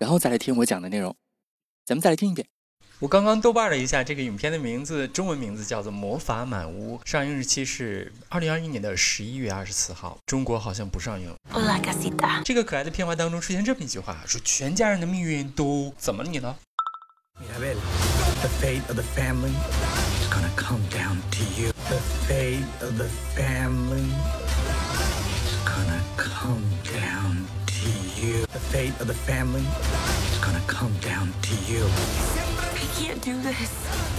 然后再来听我讲的内容。咱们再来听一遍。我刚刚豆瓣了一下，这个影片的名字，中文名字叫做《魔法满屋》，上映日期是二零二一年的十一月二十四号。中国好像不上映。这个可爱的片花当中出现这么一句话，说全家人的命运都怎么你了？The fate of the family is gonna come down to you. The fate of the family is gonna come down to you. The fate of the family is gonna come down to you. can't do this.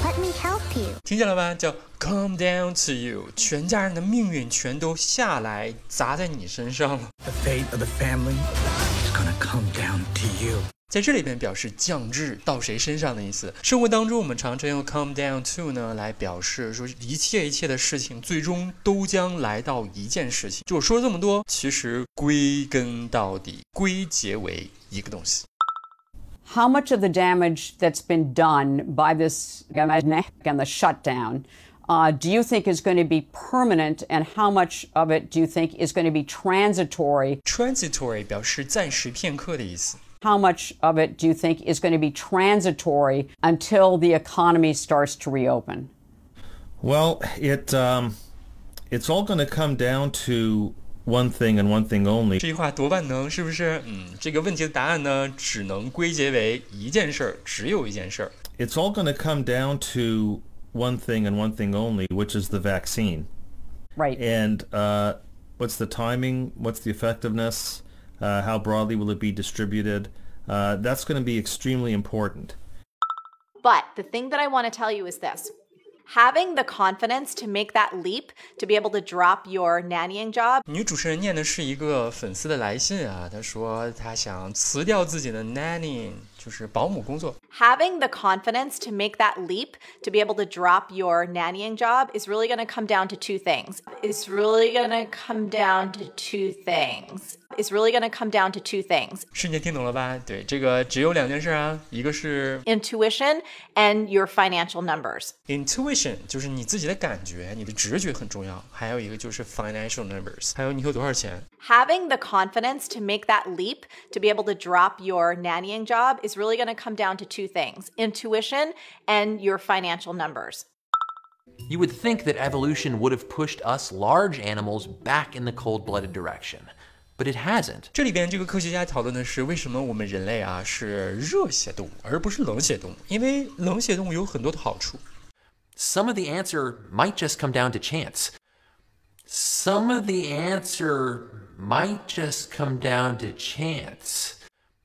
Let me help you. 听见了吧？叫 come down to you，全家人的命运全都下来砸在你身上了。The fate of the family is gonna come down to you you. 在这里边表示降至到谁身上的意思。生活当中我们常常用 come down to 呢来表示说一切一切的事情最终都将来到一件事情。就说这么多，其实归根到底归结为一个东西。how much of the damage that's been done by this and the shutdown uh, do you think is going to be permanent, and how much of it do you think is going to be transitory? Transitory 表示暂时片刻的意思。 How much of it do you think is going to be transitory until the economy starts to reopen? Well, it um, it's all going to come down to one thing and one thing only。这句话多万能，是不是？嗯，这个问题的答案呢，只能归结为一件事儿，只有一件事儿。It's all going to come down to one thing and one thing only, which is the vaccine. Right. And uh, what's the timing? What's the effectiveness? Uh, how broadly will it be distributed? Uh, that's going to be extremely important. But the thing that I want to tell you is this having the confidence to make that leap to be able to drop your nannying job。女主持人念的是一个粉丝的来信啊，她说她想辞掉自己的 nannying。 就是保姆工作。Having the confidence to make that leap to be able to drop your nannying job is really going to come down to two things. It's really going to come down to two things. It's really going to come down to two things. 瞬间听懂了吧？对，这个只有两件事啊，一个是 intuition and your financial numbers. Intuition 就是你自己的感觉，你的直觉很重要。还有一个就是 financial numbers，还有你有多少钱。Having the confidence to make that leap to be able to drop your nannying job is really going to come down to two things: intuition and your financial numbers. You would think that evolution would have pushed us large animals back in the cold-blooded direction. But it hasn't. 这里边这个科学家讨论的是为什么我们人类啊是热血动物，而不是冷血动物？因为冷血动物有很多的好处。Some of the answer might just come down to chance. Some of the answer might just come down to chance.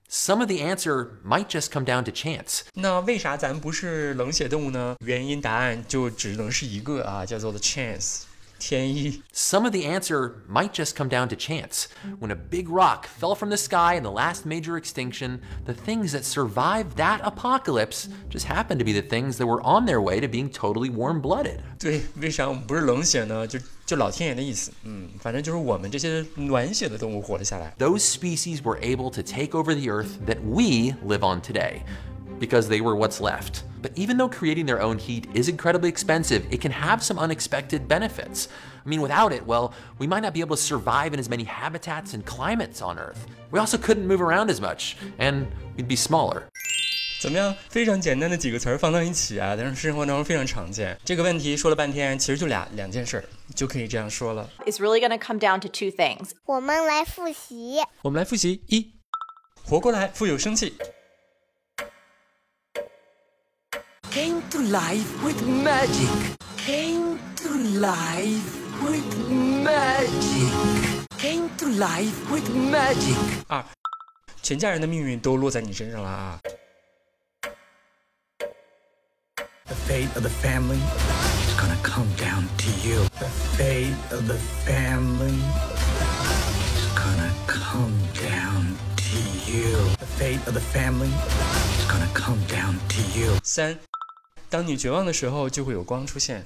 Some of the answer might just come down to chance. 那为啥咱不是冷血动物呢？原因答案就只能是一个啊，叫做 the chance。some of the answer might just come down to chance. When a big rock fell from the sky in the last major extinction, the things that survived that apocalypse just happened to be the things that were on their way to being totally warm blooded. 对，为啥我们不是冷血呢？就 就老天爷的意思，嗯，反正就是我们这些暖血的动物活了下来。Those species were able to take over the earth that we live on today because they were what's left. But even though creating their own heat is incredibly expensive, it can have some unexpected benefits. I mean, without it, well, we might not be able to survive in as many habitats and climates on Earth. We also couldn't move around as much, and we'd be smaller. 怎么样？非常简单的几个词儿放到一起啊，但是生活当中非常常见。这个问题说了半天，其实就俩两件事儿，就可以这样说了。It's really going to come down to two things. 我们来复习。我们来复习一，活过来，富有生气。came to life with magic. Came to life with magic. Came to life with magic. 二，全家人的命运都落在你身上了啊。The fate of the family is gonna come down to you. The fate of the family is gonna come down to to you. The fate of the family is gonna come down to you. 三，当你绝望的时候，就会有光出现。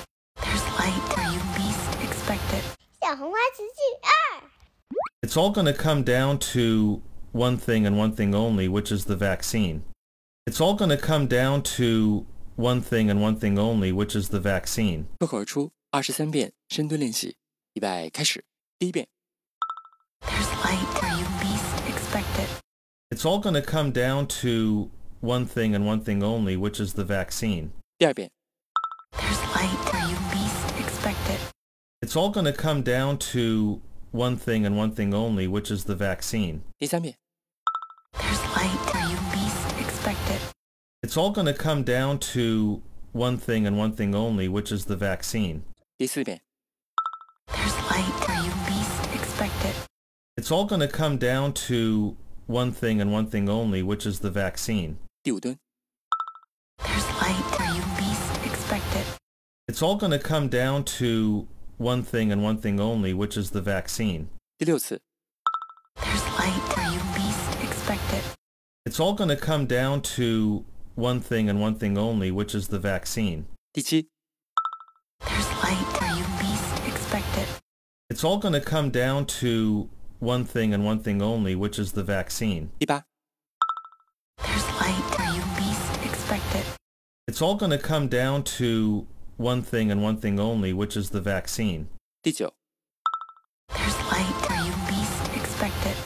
There's light where you least expect it. 小红花词句二， It's all going to come down to one thing and one thing only, which is the vaccine. It's all going to come down to one thing and one thing only, which is the vaccine. 脱口而出二十三遍深蹲练习，预备开始。第一遍， There's light where you least expect it. It's all going to come down to one thing and one thing only, which is the vaccine. 第二遍， There's light It's all going to come down to one thing and one thing only, which is the vaccine. 第三遍， There's light where you least expect it. It's all going to come down to one thing and one thing only, which is the vaccine. 第四遍， There's light where you least expect it. It's all going to come down to one thing and one thing only, which is the vaccine. 第五蹲， There's light where you least expect it. It's all going to come down to one thing and one thing only, which is the vaccine. 第六次， There's light where you least expect it. It's all going to come down to one thing and one thing only, which is the vaccine. 第七， There's light where you least expect it. It's all going to come down to one thing and one thing only, which is the vaccine. 第八， There's light where you least expect it. It's all going to come down to one thing and one thing only, which is the vaccine. 第九， There's light where you least expect it.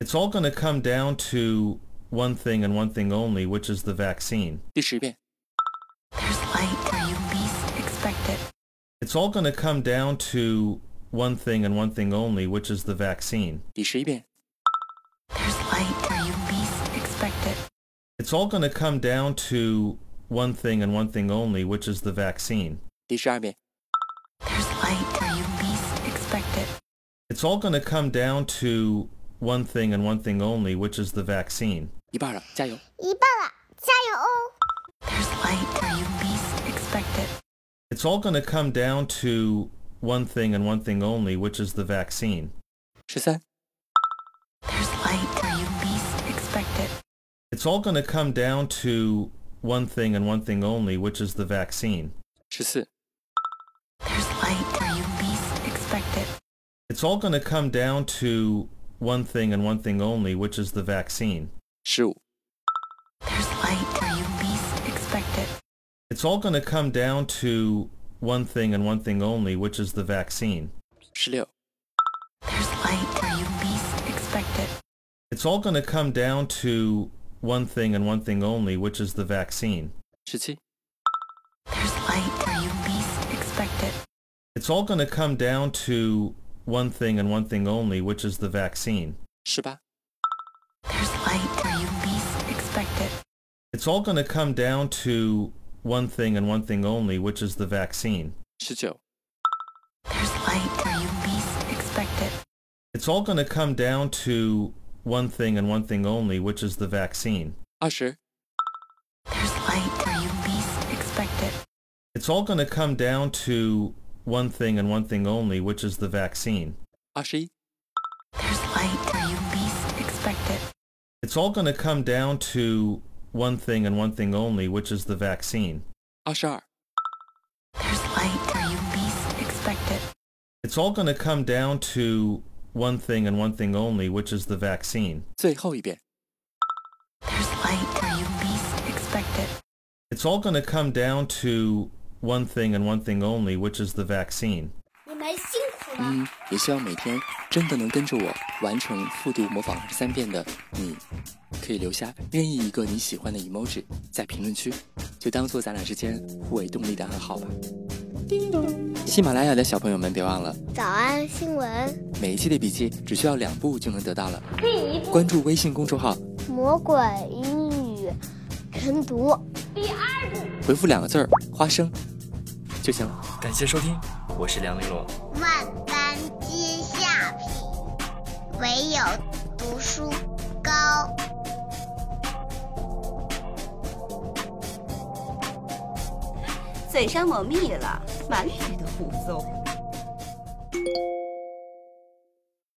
It's all going to come down to one thing and one thing only, which is the vaccine. 第十遍， There's light where you least expect it. It's all going to come down to one thing and one thing only, which is the vaccine. 第十一遍， There's light where you least expect it. It's all going to come down to one thing and one thing only, which is the vaccine. 第十二遍， There's light where you least expect it. It's all going to come down to one thing and one thing only, which is the vaccine. 一半了，加油！一半了，加油哦！ There's light where you least expect it. It's all going to come down to one thing and one thing only, which is the vaccine. 十三、 There's light where you least expect it. It's all going to come down to one thing and one thing only, which is the vaccine. 十四、 There's light where you least expect it. It's all going to come down to one thing and one thing only, which is the vaccine. 十五、 There's light where you least expect it. It's all going to come down to one thing and one thing only, which is the vaccine. 十六、 There's light where you least expect it. It's all going to come down to one thing and one thing only, which is the vaccine. Shitsi. There's light where you least expect it. It's all going to come down to one thing and one thing only, which is the vaccine. 是吧? There's light where you least expect it. It's all going to come down to one thing and one thing only, which is the vaccine. 19. There's light where you least expect it. It's all going to come down to one thing and one thing only, which is the vaccine. Usher. There's light where you least expect it. It's all going to come down to one thing and one thing only, which is the vaccine. Usher. There's light where you least expect it. It's all going to come down to one thing and one thing only, which is the vaccine. Ashar. There's light where you least expect it. It's all going to come down to one thing and one thing only, which is the vaccine. 最后一遍。 There's light where you least expect it. It's all going to come down to one thing and one thing only, which is the vaccine. 你们辛苦 嗯，也希望每天真的能跟着我完成复读模仿二十三遍的你，可以留下任意一个你喜欢的 emoji 在评论区，就当做咱俩之间互为动力的暗号吧。 叮咚！喜马拉雅的小朋友们别忘了早安新闻，每一期的笔记只需要两步就能得到了。第一步，关注微信公众号“魔鬼英语晨读”，第二步，回复两个字儿“花生”就行了。感谢收听，我是梁丽罗。万般皆下品，唯有读书高。嘴上抹蜜了，满嘴的胡诌。